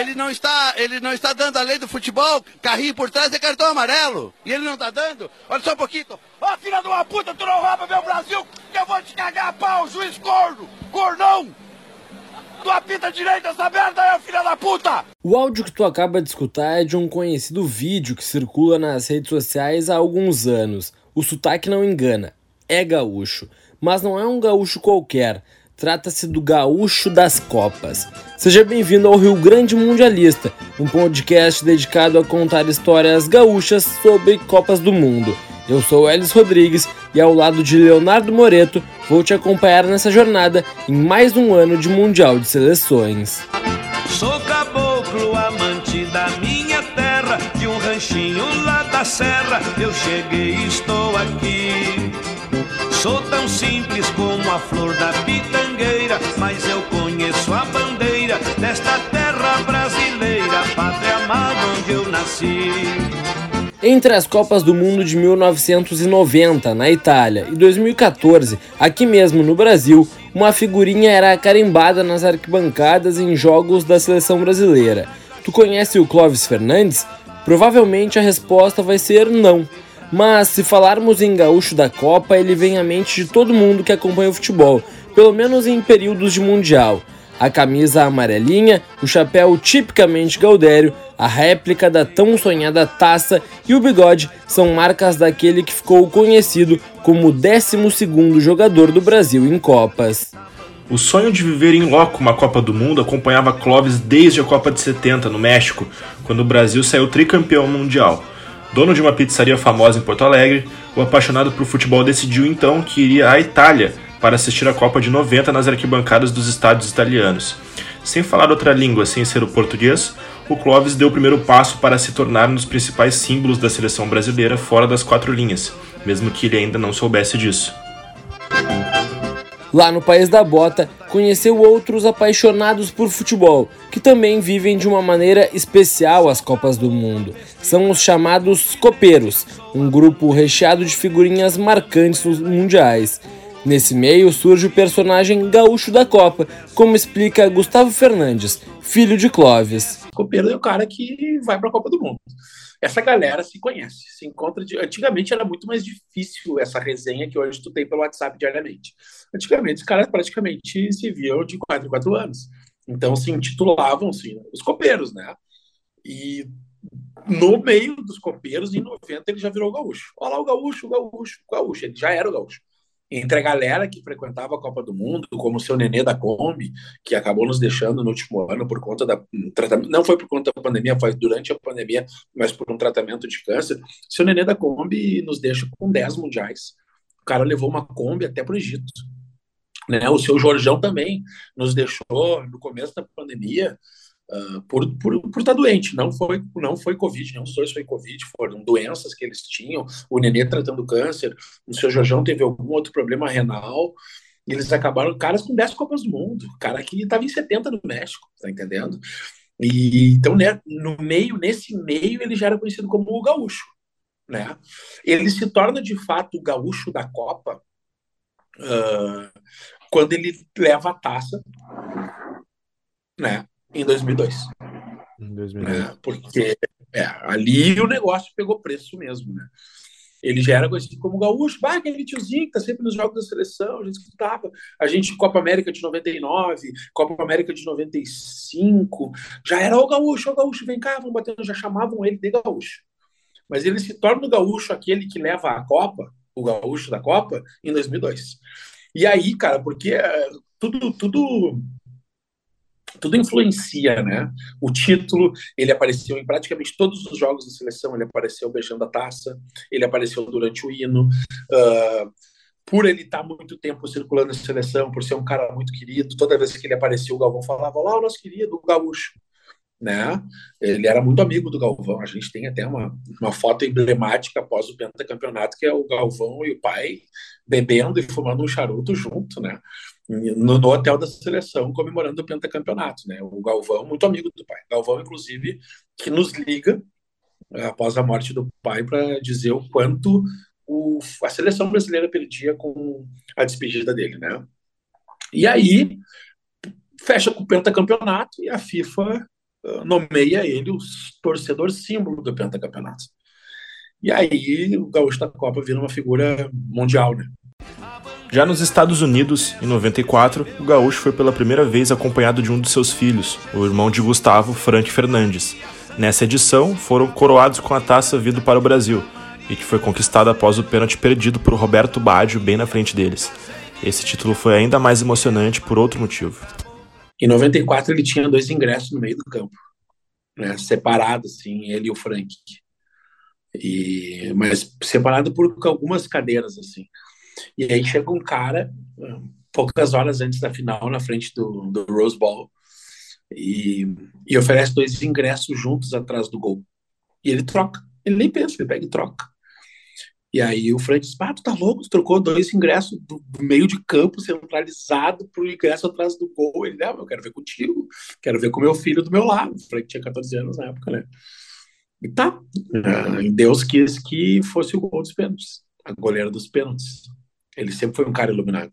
Ele não está, ele não está dando a lei do futebol, carrinho por trás é cartão amarelo. E ele não está dando? Olha só um pouquinho. Ó, oh, filha de uma puta, tu não rouba meu Brasil, que eu vou te cagar a pau, juiz corno, cornão. Tu apita direito essa merda aí, filha da puta! O áudio que tu acaba de escutar é de um conhecido vídeo que circula nas redes sociais há alguns anos. O sotaque não engana, é gaúcho. Mas não é um gaúcho qualquer, trata-se do Gaúcho das Copas. Seja bem-vindo ao Rio Grande Mundialista, um podcast dedicado a contar histórias gaúchas sobre Copas do Mundo. Eu sou Elis Rodrigues e ao lado de Leonardo Moreto vou te acompanhar nessa jornada em mais um ano de Mundial de Seleções. Sou caboclo, amante da minha terra, de um ranchinho lá da serra, eu cheguei e estou aqui. Sou tão simples como a flor da pitangueira, mas eu conheço a bandeira desta terra brasileira, pátria amada onde eu nasci. Entre as Copas do Mundo de 1990, na Itália, e 2014, aqui mesmo no Brasil, uma figurinha era carimbada nas arquibancadas em jogos da seleção brasileira. Tu conhece o Clóvis Fernandes? Provavelmente a resposta vai ser não. Mas se falarmos em gaúcho da Copa, ele vem à mente de todo mundo que acompanha o futebol, pelo menos em períodos de Mundial a camisa amarelinha, o chapéu tipicamente gaudério, a réplica da tão sonhada taça e o bigode são marcas daquele que ficou conhecido como o 12 jogador do Brasil em Copas. O sonho de viver em loco uma Copa do Mundo acompanhava Clóvis desde a Copa de 70 no México, quando o Brasil saiu tricampeão mundial. Dono de uma pizzaria famosa em Porto Alegre, o apaixonado por futebol decidiu então que iria à Itália para assistir a Copa de 90 nas arquibancadas dos estádios italianos. Sem falar outra língua sem ser o português, o Clóvis deu o primeiro passo para se tornar um dos principais símbolos da seleção brasileira fora das quatro linhas, mesmo que ele ainda não soubesse disso. Lá no país da bota, conheceu outros apaixonados por futebol, que também vivem de uma maneira especial as Copas do Mundo. São os chamados copeiros, um grupo recheado de figurinhas marcantes nos mundiais. Nesse meio surge o personagem gaúcho da Copa, como explica Gustavo Fernandes, filho de Clóvis. Copeiro é o cara que vai para a Copa do Mundo. Essa galera se conhece, se encontra. De... Antigamente era muito mais difícil essa resenha que hoje tu tem pelo WhatsApp diariamente. Antigamente os caras praticamente se viam de 4 em 4 anos. Então se intitulavam assim, os copeiros, né? E no meio dos copeiros, em 90, ele já virou gaúcho. Olha lá o gaúcho, o gaúcho, o gaúcho. Ele já era o gaúcho entre a galera que frequentava a Copa do Mundo, como o seu Nenê da Kombi, que acabou nos deixando no último ano por conta da não foi por conta da pandemia, foi durante a pandemia, mas por um tratamento de câncer. Seu Nenê da Kombi nos deixa com 10 mundiais. O cara levou uma Kombi até para o Egito. Né? O seu Jorjão também nos deixou no começo da pandemia uh, por, por, por estar doente. Não foi, não foi Covid, nenhum dos dois foi Covid, foram doenças que eles tinham. O Nenê tratando câncer, o seu Jorjão teve algum outro problema renal. Eles acabaram, caras com 10 Copas do Mundo, cara que estava em 70 no México, tá entendendo? E então, né, no meio, nesse meio, ele já era conhecido como o gaúcho, né? Ele se torna de fato o gaúcho da Copa uh, quando ele leva a taça, né? Em 2002. Em 2002. É, porque é, ali o negócio pegou preço mesmo, né? Ele já era conhecido como gaúcho, bah, aquele tiozinho que tá sempre nos jogos da seleção, a gente escutava. A gente, Copa América de 99, Copa América de 95, já era o gaúcho, o gaúcho, vem cá, vamos bater, já chamavam ele de gaúcho. Mas ele se torna o gaúcho aquele que leva a Copa, o gaúcho da Copa, em 2002. E aí, cara, porque é, tudo, tudo tudo influencia, né? O título, ele apareceu em praticamente todos os jogos da seleção, ele apareceu beijando a taça, ele apareceu durante o hino, uh, por ele estar muito tempo circulando na seleção, por ser um cara muito querido, toda vez que ele apareceu, o Galvão falava, lá o nosso querido, o gaúcho, né? Ele era muito amigo do Galvão, a gente tem até uma, uma foto emblemática após o pentacampeonato, que é o Galvão e o pai bebendo e fumando um charuto junto, né? No, no, hotel da seleção comemorando o pentacampeonato, né? O Galvão, muito amigo do pai. Galvão, inclusive, que nos liga eh, após a morte do pai para dizer o quanto o, a seleção brasileira perdia com a despedida dele, né? E aí fecha com o pentacampeonato e a FIFA uh, nomeia ele o torcedor símbolo do pentacampeonato. E aí o gaúcho da Copa vira uma figura mundial, né? Já nos Estados Unidos, em 94, o gaúcho foi pela primeira vez acompanhado de um dos seus filhos, o irmão de Gustavo, Frank Fernandes. Nessa edição, foram coroados com a taça vindo para o Brasil, e que foi conquistada após o pênalti perdido por Roberto Baggio bem na frente deles. Esse título foi ainda mais emocionante por outro motivo. Em 94 ele tinha dois ingressos no meio do campo, né, separados assim, ele e o Frank. E mas separado por algumas cadeiras assim. E aí chega um cara poucas horas antes da final na frente do, do Rose Bowl e, e oferece dois ingressos juntos atrás do gol. E ele troca. Ele nem pensa, ele pega e troca. E aí o Frank diz, ah, tu tá louco, tu trocou dois ingressos do, meio de campo centralizado pro ingresso atrás do gol. Ele, não, eu quero ver contigo, quero ver com meu filho do meu lado. O Frank tinha 14 anos na época, né? E tá, uh, Deus quis que fosse o gol dos pênaltis, a goleira dos pênaltis. Ele sempre foi um cara iluminado.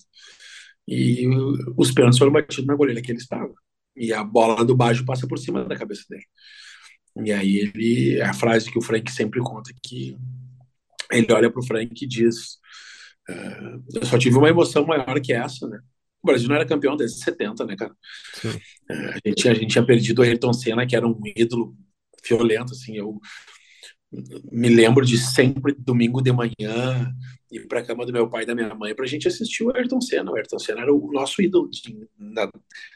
E os pênaltis foram batidos na goleira que ele estava. E a bola do Baggio passa por cima da cabeça dele. E aí ele, a frase que o Frank sempre conta que ele olha para o Frank e diz: uh, Eu só tive uma emoção maior que essa, né? O Brasil não era campeão desde 70, né, cara? Uh, a, gente, a gente tinha perdido o Ayrton Senna, que era um ídolo violento, assim. Eu me lembro de sempre, domingo de manhã, ir para a cama do meu pai e da minha mãe para a gente assistir o Ayrton Senna. O Ayrton Senna era o nosso ídolo de, da,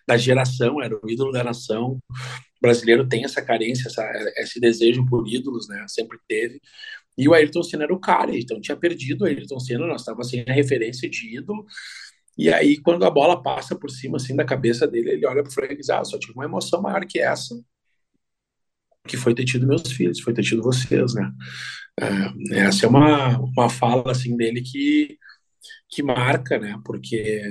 da, geração, era o ídolo da nação. O brasileiro tem essa carência, essa, esse desejo por ídolos, né? Sempre teve. E o Ayrton Senna era o cara, então tinha perdido o Ayrton Senna, nós estávamos sem a referência de ídolo. E aí, quando a bola passa por cima assim da cabeça dele, ele olha para o Frank e diz: Ah, só tive uma emoção maior que essa, que foi ter tido meus filhos, foi ter tido vocês, né? É, essa é uma, uma fala assim dele que, que marca, né? Porque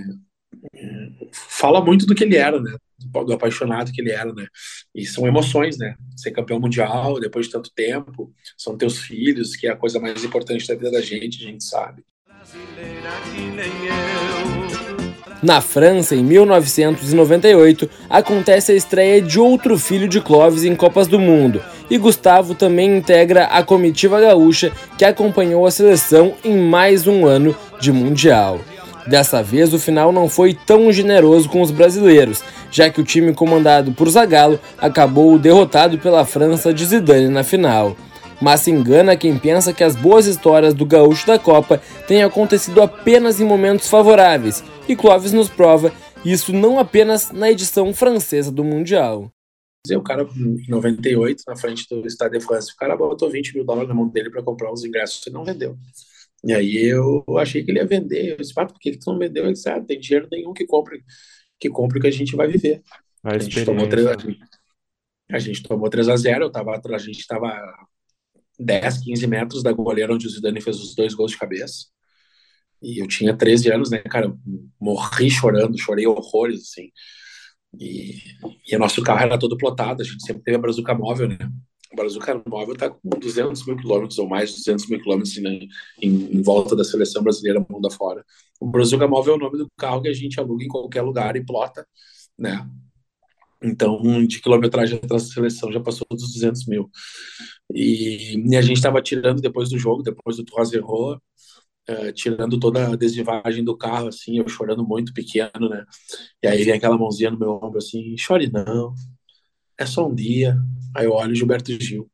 é, fala muito do que ele era, né? Do apaixonado que ele era, né? E são emoções, né? Ser campeão mundial depois de tanto tempo, são teus filhos, que é a coisa mais importante da vida da gente, a gente sabe. Brasileira que nem eu. Na França, em 1998, acontece a estreia de outro filho de Clóvis em Copas do Mundo, e Gustavo também integra a comitiva gaúcha que acompanhou a seleção em mais um ano de Mundial. Dessa vez, o final não foi tão generoso com os brasileiros, já que o time comandado por Zagallo acabou derrotado pela França de Zidane na final mas se engana quem pensa que as boas histórias do gaúcho da Copa têm acontecido apenas em momentos favoráveis, e Clóvis nos prova isso não apenas na edição francesa do Mundial. O cara, em 98, na frente do Stade de France, o cara botou 20 mil dólares na mão dele para comprar os ingressos e não vendeu. E aí eu achei que ele ia vender. Eu disse, por que, que tu não vendeu? Ele disse, ah, tem dinheiro nenhum que compre, que compre o que a gente vai viver. A, a gente tomou 3 a, gente, a gente tomou 3 a 0 eu tava, a gente estava 10, 15 metros da goleira onde o Zidane fez os dois gols de cabeça. E eu tinha 13 anos, né, cara? Morri chorando, chorei horrores, assim. E, e o nosso carro era todo plotado, a gente sempre teve a Brazuca móvel, né? A Brazuca móvel tá com 200 mil quilômetros ou mais, 200 mil quilômetros assim, em, em, volta da seleção brasileira mundo afora. O Brazuca móvel é o nome do carro que a gente aluga em qualquer lugar e plota, né? Então, de quilometragem atrás da seleção já passou dos 200 mil. E, e a gente estava tirando depois do jogo, depois do Zero, uh, tirando toda a desvivagem do carro, assim, eu chorando muito pequeno, né? E aí vem aquela mãozinha no meu ombro, assim, chore não, é só um dia. Aí eu olho Gilberto Gil.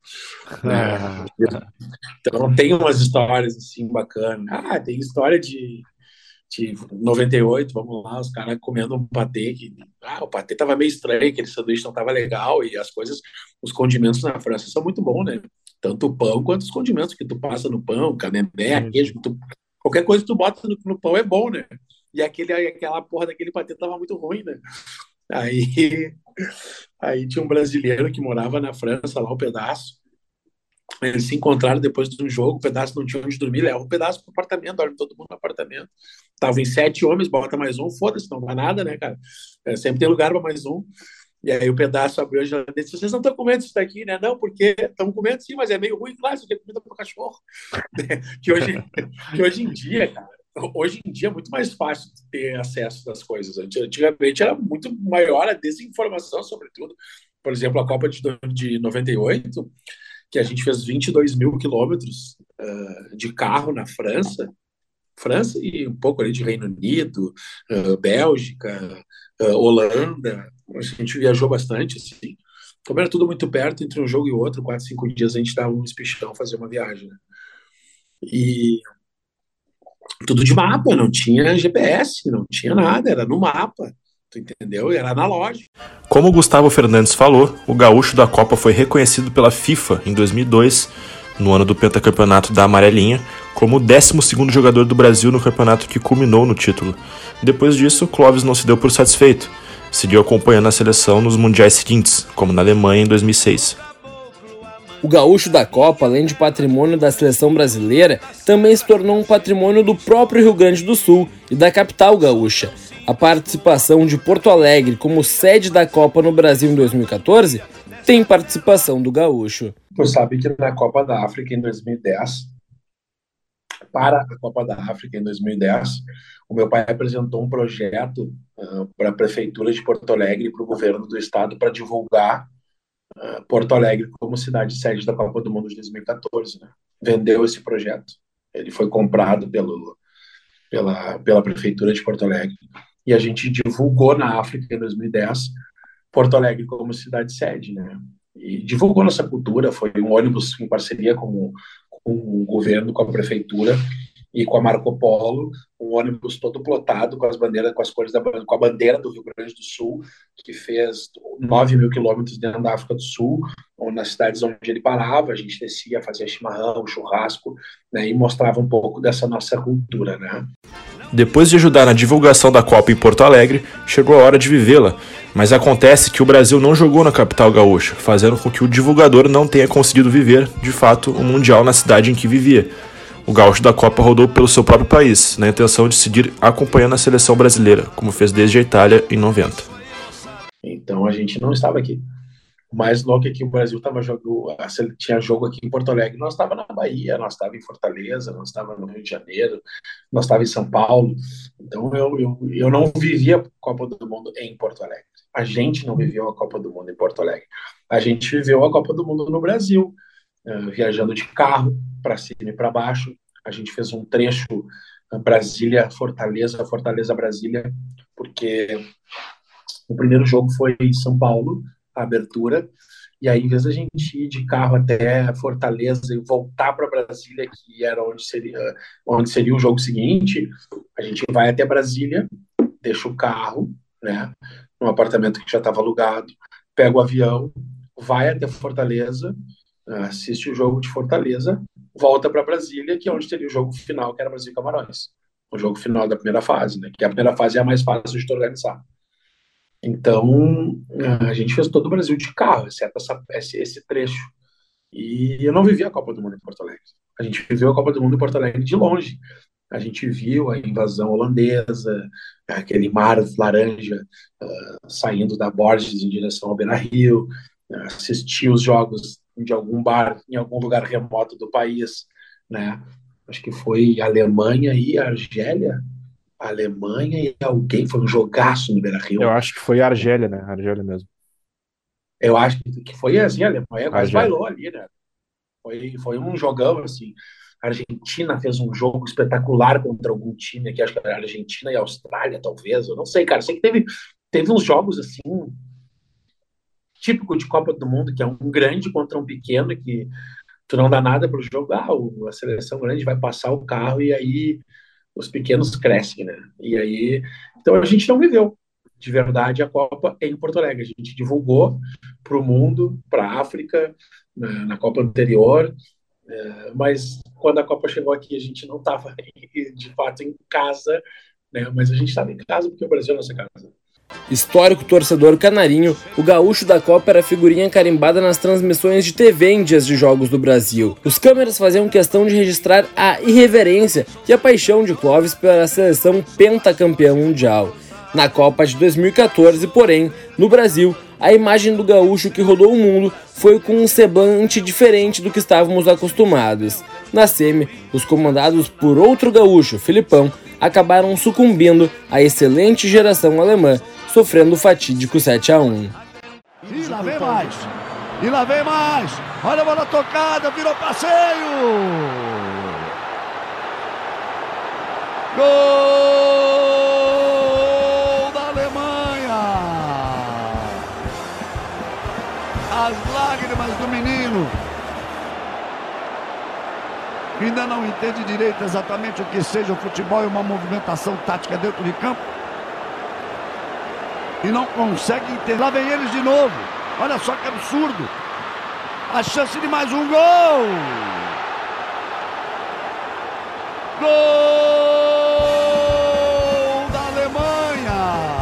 Né? Então tem umas histórias, assim, bacanas. Ah, tem história de de 98, vamos lá, os caras comendo um patê que ah, o patê tava meio estranho, aquele sanduíche não tava legal e as coisas, os condimentos na França são muito bons, né? Tanto o pão quanto os condimentos que tu passa no pão, camembert, queijo, tu, qualquer coisa que tu bota no, no, pão é bom, né? E aquele aquela porra daquele patê tava muito ruim, né? Aí aí tinha um brasileiro que morava na França lá um pedaço eles se encontraram depois de um jogo, o pedaço não tinha onde dormir, leva um pedaço pro apartamento, dorme todo mundo no apartamento. Tava em sete homens, bota mais um, foda-se, não dá nada, né, cara? É, sempre tem lugar para mais um. E aí o pedaço abriu a geladeira e disse, vocês não estão comendo isso daqui, né? Não, porque estão comendo sim, mas é meio ruim, claro, isso aqui é comida para cachorro. que, hoje, que hoje em dia, cara, hoje em dia é muito mais fácil ter acesso às coisas. Antigamente era muito maior a desinformação, sobretudo por exemplo, a Copa de 98, que a gente fez 22 mil quilômetros uh, de carro na França, França e um pouco ali de Reino Unido, uh, Bélgica, uh, Holanda, a gente viajou bastante, assim. Como era tudo muito perto, entre um jogo e outro, quatro, cinco dias, a gente dava um espichão fazer uma viagem, né? E tudo de mapa, não tinha GPS, não tinha nada, era no mapa, tu entendeu? Era analógico. Como o Gustavo Fernandes falou, o gaúcho da Copa foi reconhecido pela FIFA em 2002, no ano do pentacampeonato da Amarelinha, como o 12 jogador do Brasil no campeonato que culminou no título. Depois disso, Clóvis não se deu por satisfeito. Seguiu acompanhando a seleção nos mundiais seguintes, como na Alemanha em 2006. O gaúcho da Copa, além de patrimônio da seleção brasileira, também se tornou um patrimônio do próprio Rio Grande do Sul e da capital gaúcha. A participação de Porto Alegre como sede da Copa no Brasil em 2014 tem participação do gaúcho. Tu sabe que na Copa da África em 2010, para a Copa da África em 2010, o meu pai apresentou um projeto uh, para a prefeitura de Porto Alegre e para o governo do estado para divulgar uh, Porto Alegre como cidade sede da Copa do Mundo de 2014. Né? Vendeu esse projeto. Ele foi comprado pelo, pela, pela prefeitura de Porto Alegre e a gente divulgou na África em 2010 Porto Alegre como cidade sede, né? E divulgou nossa cultura, foi um ônibus em parceria com, com o governo, com a prefeitura e com a Marco Polo, um ônibus todo plotado com as bandeiras, com as cores da com a bandeira do Rio Grande do Sul, que fez 9 mil quilômetros dentro da África do Sul, ou nas cidades onde ele parava, a gente descia, fazia chimarrão, churrasco, né, e mostrava um pouco dessa nossa cultura, né? Depois de ajudar na divulgação da Copa em Porto Alegre, chegou a hora de vivê-la. Mas acontece que o Brasil não jogou na capital gaúcha, fazendo com que o divulgador não tenha conseguido viver, de fato, o Mundial na cidade em que vivia. O gaúcho da Copa rodou pelo seu próprio país, na intenção de seguir acompanhando a seleção brasileira, como fez desde a Itália em 90. Então a gente não estava aqui mais louco é que o Brasil tava jogando, tinha jogo aqui em Porto Alegre, nós estava na Bahia, nós estava em Fortaleza, nós estava no Rio de Janeiro, nós estava em São Paulo. Então eu, eu, eu não vivia a Copa do Mundo em Porto Alegre. A gente não viveu a Copa do Mundo em Porto Alegre. A gente viveu a Copa do Mundo no Brasil, uh, viajando de carro para cima e para baixo. A gente fez um trecho uh, Brasília, Fortaleza, Fortaleza, Brasília, porque o primeiro jogo foi em São Paulo, a abertura. E aí, em vez da gente ir de carro até Fortaleza e voltar para Brasília, que era onde seria, onde seria o jogo seguinte, a gente vai até Brasília, deixa o carro, né, no apartamento que já estava alugado, pega o avião, vai até Fortaleza, assiste o jogo de Fortaleza, volta para Brasília, que é onde teria o jogo final, que era Brasil e Camarões. O jogo final da primeira fase, né, que a primeira fase é a mais fácil de organizar. Então, a gente fez todo o Brasil de carro, exceto essa, esse, esse trecho. E eu não vivi a Copa do Mundo em Porto Alegre. A gente viveu a Copa do Mundo em Porto Alegre de longe. A gente viu a invasão holandesa, aquele mar laranja uh, saindo da Borges em direção ao Beira-Rio, assistir os jogos de algum bar em algum lugar remoto do país, né? Acho que foi Alemanha e Argélia, Alemanha e alguém, foi um jogaço no Beira-Rio. Eu acho que foi Argélia, né? Argélia mesmo. Eu acho que foi assim, a Alemanha quase bailou ali, né? Foi, foi um jogão, assim. A Argentina fez um jogo espetacular contra algum time aqui, acho que era Argentina e Austrália, talvez, eu não sei, cara. Sei que teve, teve uns jogos, assim, típico de Copa do Mundo, que é um grande contra um pequeno, que tu não dá nada pro jogo, ah, a seleção grande vai passar o carro e aí os pequenos crescem, né? E aí, então a gente não viveu de verdade a Copa em Porto Alegre. A gente divulgou para o mundo, para a África, na, na, Copa anterior, é, mas quando a Copa chegou aqui, a gente não estava de fato em casa, né? Mas a gente estava em casa porque o Brasil é nossa casa. Histórico torcedor canarinho, o gaúcho da Copa era figurinha carimbada nas transmissões de TV em dias de jogos do Brasil. Os câmeras faziam questão de registrar a irreverência e a paixão de Clóvis pela seleção pentacampeã mundial. Na Copa de 2014, porém, no Brasil, a imagem do gaúcho que rodou o mundo foi com um semblante diferente do que estávamos acostumados. Na semi, os comandados por outro gaúcho, Filipão, acabaram sucumbindo à excelente geração alemã sofrendo o fatídico 7 a 1. E lá vem mais. E lá vem mais. Olha a bola tocada, virou passeio. Gol da Alemanha. As lágrimas do menino. Ainda não entende direito exatamente o que seja o futebol e uma movimentação tática dentro de campo. E não consegue entender. Lá vem eles de novo. Olha só que absurdo. A chance de mais um gol. Gol da Alemanha.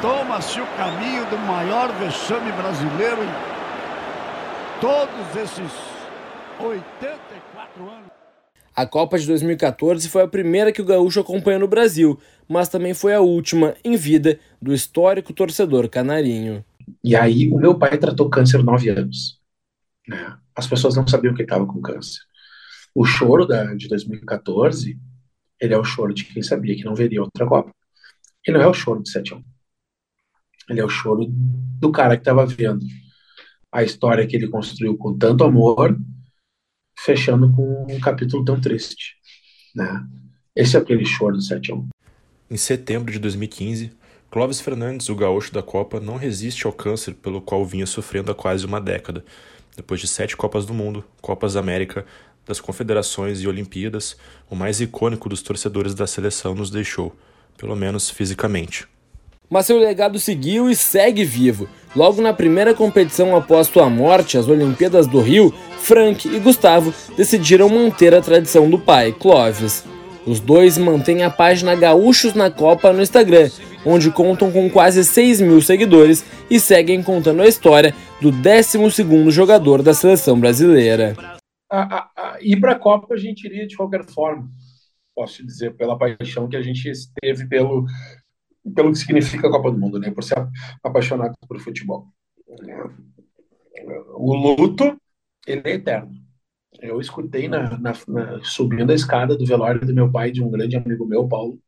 Toma-se o caminho do maior vexame brasileiro em todos esses 84 anos. A Copa de 2014 foi a primeira que o Gaúcho acompanhou no Brasil, mas também foi a última em vida do histórico torcedor canarinho. E aí, o meu pai tratou câncer nove anos. Né? As pessoas não sabiam que ele estava com câncer. O choro da, de 2014, ele é o choro de quem sabia que não veria outra Copa. Ele não é o choro de 7 1 Ele é o choro do cara que estava vendo a história que ele construiu com tanto amor fechando com um capítulo tão triste, né? Esse é aquele choro do 7 1. Em setembro de 2015, Clóvis Fernandes, o gaúcho da Copa, não resiste ao câncer pelo qual vinha sofrendo há quase uma década. Depois de sete Copas do Mundo, Copas da América, das Confederações e Olimpíadas, o mais icônico dos torcedores da seleção nos deixou, pelo menos fisicamente mas seu legado seguiu e segue vivo. Logo na primeira competição após sua morte, as Olimpíadas do Rio, Frank e Gustavo decidiram manter a tradição do pai, Clóvis. Os dois mantêm a página Gaúchos na Copa no Instagram, onde contam com quase 6 mil seguidores e seguem contando a história do 12 jogador da seleção brasileira. A, a, a, ir para a Copa a gente iria de qualquer forma, posso dizer, pela paixão que a gente teve pelo, pelo que significa a Copa do Mundo, né? Por ser apaixonado por futebol. O luto, ele é eterno. Eu escutei na, na, na, subindo a escada do velório do meu pai, de um grande amigo meu, Paulo,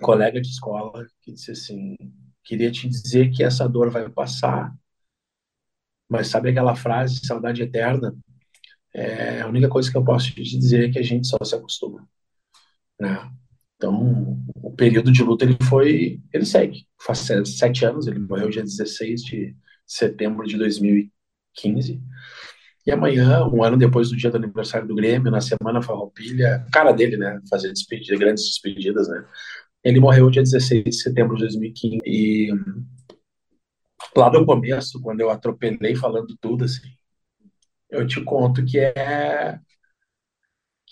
colega de escola, que disse assim: queria te dizer que essa dor vai passar, mas sabe aquela frase, saudade eterna? É, a única coisa que eu posso te dizer é que a gente só se acostuma. Né? Então, o período de luta ele foi, ele segue. Faz sete anos, ele morreu dia 16 de setembro de 2015. E amanhã, um ano depois do dia do aniversário do Grêmio, na semana Farroupilha, cara dele, né, fazer despedida, grandes despedidas, né. Ele morreu dia 16 de setembro de 2015 e lá no começo, quando eu atropelei falando tudo assim, eu te conto que é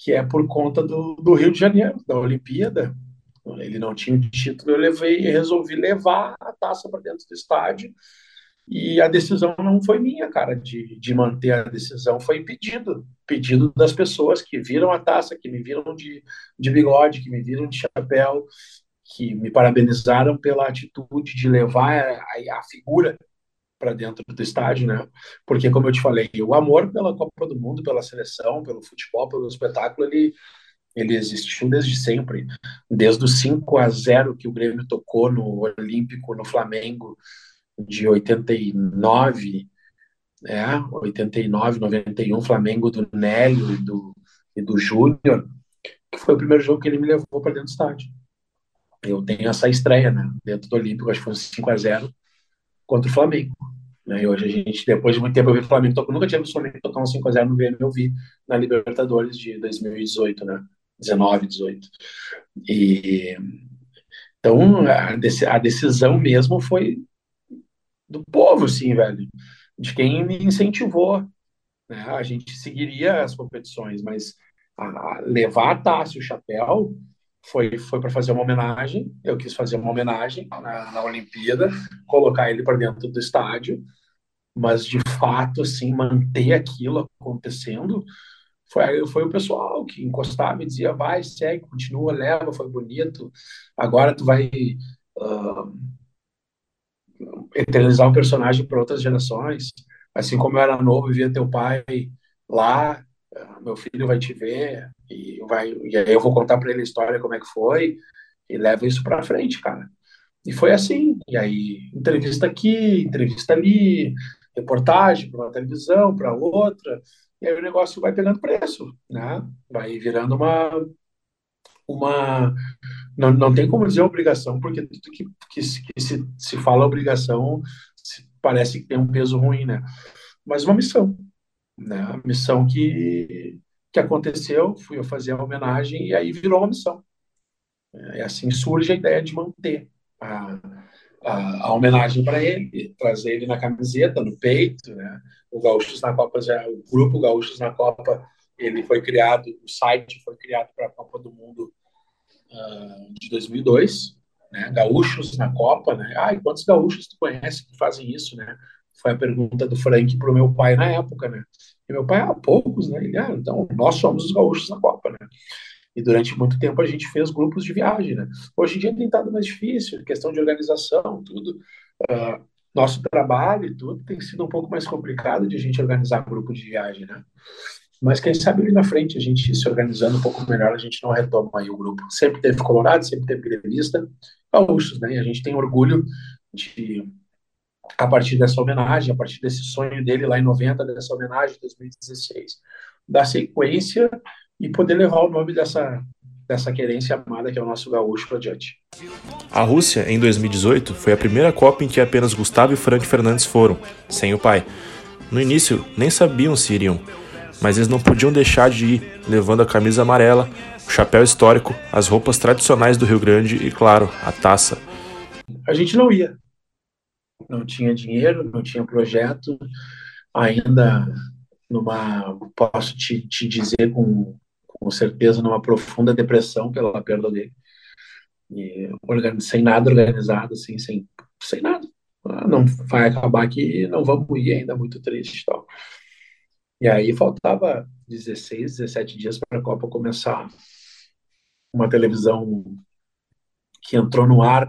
que é por conta do, do Rio de Janeiro, da Olimpíada. Ele não tinha título, eu levei, resolvi levar a taça para dentro do estádio. E a decisão não foi minha, cara, de, de manter a decisão, foi pedido. Pedido das pessoas que viram a taça, que me viram de, de bigode, que me viram de chapéu, que me parabenizaram pela atitude de levar a, a figura para dentro do estádio, né? Porque, como eu te falei, o amor pela Copa do Mundo, pela seleção, pelo futebol, pelo espetáculo, ele, ele existiu desde sempre. Desde o 5 a 0 que o Grêmio tocou no Olímpico, no Flamengo, de 89, é, 89, 91, Flamengo do Nélio e do, e do Júnior, que foi o primeiro jogo que ele me levou para dentro do estádio. Eu tenho essa estreia, né? Dentro do Olímpico, acho que foi 5 a 0 contra o Flamengo. Né? E hoje a gente, depois de muito tempo, eu vi o Flamengo tocar. Nunca tinha visto o Flamengo tocar um 5x0 no VM, eu vi na Libertadores de 2018, né? 19, 18. E, então, a, decisão mesmo foi do povo, assim, velho. De quem incentivou. Né? A gente seguiria as competições, mas a levar a taça e o chapéu foi, foi para fazer uma homenagem. Eu quis fazer uma homenagem na, na Olimpíada, colocar ele para dentro do estádio, mas de fato, assim, manter aquilo acontecendo foi, foi o pessoal que encostava e dizia: vai, segue, continua, leva, foi bonito. Agora tu vai uh, eternizar o personagem para outras gerações. Assim como eu era novo e via teu pai lá, meu filho vai te ver e vai e aí eu vou contar para ele a história como é que foi e leva isso para frente, cara. E foi assim. E aí, entrevista aqui, entrevista ali, reportagem para uma televisão, para outra. E aí o negócio vai pegando preço, né? Vai virando uma. uma não, não tem como dizer obrigação, porque tudo que, que, que se, se fala obrigação parece que tem um peso ruim, né? Mas uma missão, né? A missão que, que aconteceu, fui eu fazer a homenagem e aí virou uma missão. É, e assim surge a ideia de manter a, a, a homenagem para ele, trazer ele na camiseta, no peito, né? O Gaúchos na Copa já, o grupo Gaúchos na Copa, ele foi criado, o site foi criado para a Copa do Mundo uh, de 2002, né? Gaúchos na Copa, né? Ai, quantos gaúchos tu conhece que fazem isso, né? Foi a pergunta do Frank para o meu pai na época, né? E meu pai, ah, poucos, né? Ele, ah, então nós somos os gaúchos na Copa, né? E durante muito tempo a gente fez grupos de viagem, né? Hoje em dia tem estado mais difícil, questão de organização, tudo. Uh, nosso trabalho e tudo tem sido um pouco mais complicado de a gente organizar grupo de viagem, né? Mas quem sabe ali na frente, a gente se organizando um pouco melhor, a gente não retoma aí o grupo. Sempre teve Colorado, sempre teve grevista, gaúchos, né? E a gente tem orgulho de, a partir dessa homenagem, a partir desse sonho dele lá em 90, dessa homenagem de 2016, dar sequência e poder levar o nome dessa, dessa querência amada que é o nosso gaúcho adiante. A Rússia, em 2018, foi a primeira Copa em que apenas Gustavo e Frank Fernandes foram, sem o pai. No início, nem sabiam se iriam, mas eles não podiam deixar de ir, levando a camisa amarela, o chapéu histórico, as roupas tradicionais do Rio Grande e, claro, a taça. A gente não ia. Não tinha dinheiro, não tinha projeto, ainda numa, posso te, te dizer com com certeza numa profunda depressão pela perda dele. E sem nada organizado, assim, sem, sem nada. Ah, não vai acabar aqui, não vamos ir ainda, muito triste e tal. E aí faltava 16, 17 dias para a Copa começar. Uma televisão que entrou no ar,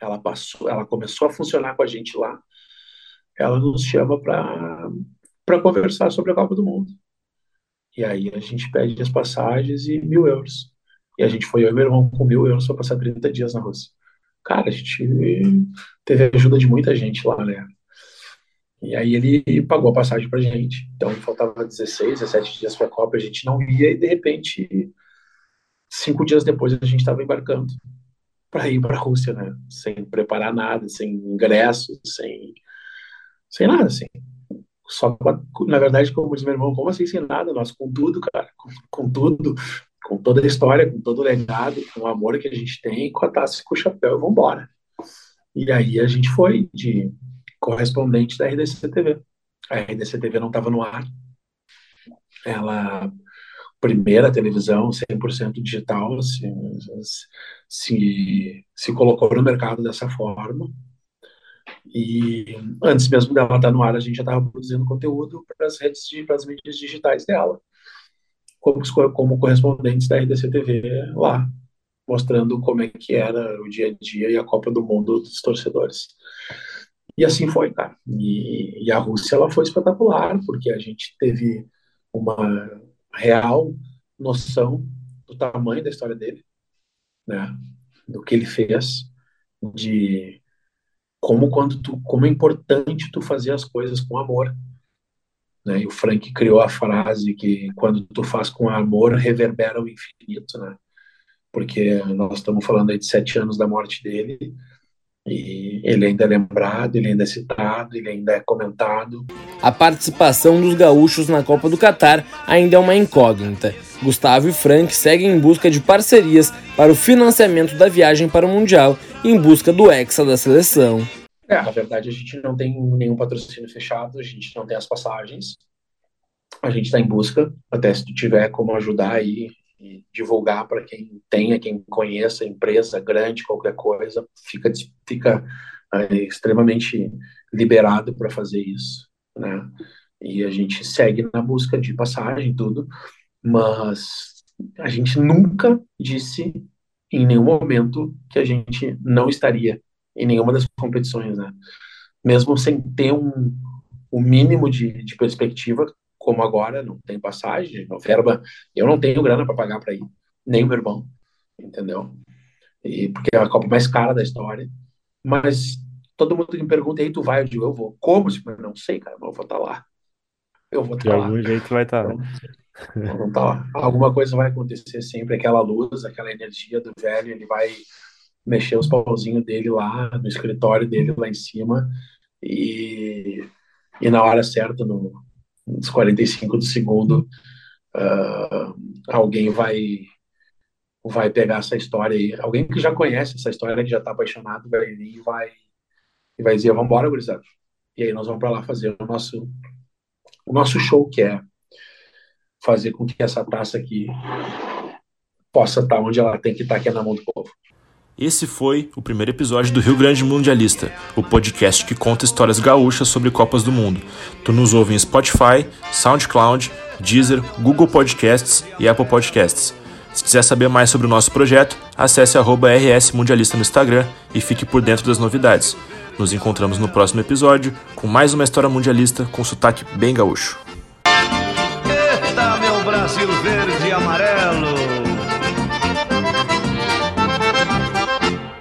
ela passou, ela começou a funcionar com a gente lá. Ela nos chama para para conversar sobre a Copa do Mundo. E aí a gente pede as passagens e mil euros. E a gente foi, eu e meu irmão, com mil euros para passar 30 dias na Rússia. Cara, a gente teve ajuda de muita gente lá, né? E aí ele pagou a passagem pra gente. Então faltava 16, 17 dias para a Copa, a gente não ia e de repente, cinco dias depois, a gente estava embarcando para ir para a Rússia, né? Sem preparar nada, sem ingresso, sem, sem nada, assim só na verdade, como diz meu irmão, como assim sem nada? Nós com tudo, cara, com, com, tudo, com toda a história, com todo o legado, com o amor que a gente tem, com a taça e com o chapéu, vamos embora. E aí a gente foi de correspondente da RDC TV. A RDC TV não estava no ar. Ela primeira televisão 100% digital se, se, se colocou no mercado dessa forma e antes mesmo dela estar no ar, a gente já estava produzindo conteúdo para as redes, para as mídias digitais dela, como, como correspondentes da RDC TV lá, mostrando como é que era o dia a dia e a Copa do Mundo dos torcedores. E assim foi. E, e a Rússia ela foi espetacular, porque a gente teve uma real noção do tamanho da história dele, né? Do que ele fez, de como quando tu, como é importante tu fazer as coisas com amor. Né? E o Frank criou a frase que quando tu faz com amor reverbera o infinito, né? Porque nós estamos falando aí de sete anos da morte dele e ele ainda é lembrado, ele ainda é citado, ele ainda é comentado. A participação dos gaúchos na Copa do Catar ainda é uma incógnita. Gustavo e Frank seguem em busca de parcerias para o financiamento da viagem para o Mundial, em busca do Hexa da seleção. É, na verdade, a gente não tem nenhum patrocínio fechado, a gente não tem as passagens. A gente está em busca, até se tu tiver como ajudar aí e divulgar para quem tenha, quem conheça, empresa grande, qualquer coisa, fica, fica é, extremamente liberado para fazer isso, né? E a gente segue na busca de passagem, tudo, mas a gente nunca disse em nenhum momento que a gente não estaria em nenhuma das competições, né? Mesmo sem ter um, um mínimo de, de perspectiva, como agora, não tem passagem, não verba, eu não tenho grana para pagar para ir, nem o meu irmão, entendeu? e, porque é a Copa mais cara da história. Mas todo mundo me pergunta, aí tu vai? Eu digo, eu vou. Como? Eu não sei, cara, mas eu vou estar tá lá. Eu vou estar tá lá. De algum jeito vai estar. Tá. Então, tá lá. Alguma coisa vai acontecer sempre, aquela luz, aquela energia do velho, ele vai mexer os pauzinhos dele lá no escritório dele lá em cima e, e na hora certa, no, nos 45 do segundo, uh, alguém vai vai pegar essa história aí. Alguém que já conhece essa história, que já está apaixonado, vai e vai, e vai dizer, vamos embora, gurizada. E aí nós vamos para lá fazer o nosso, o nosso show, que é fazer com que essa taça aqui possa estar tá onde ela tem que estar, tá, que é na mão do povo. Esse foi o primeiro episódio do Rio Grande Mundialista, o podcast que conta histórias gaúchas sobre Copas do Mundo. Tu nos ouve em Spotify, SoundCloud, Deezer, Google Podcasts e Apple Podcasts. Se quiser saber mais sobre o nosso projeto, acesse RS Mundialista no Instagram e fique por dentro das novidades. Nos encontramos no próximo episódio com mais uma história mundialista com sotaque bem gaúcho. Eita, meu Brasil!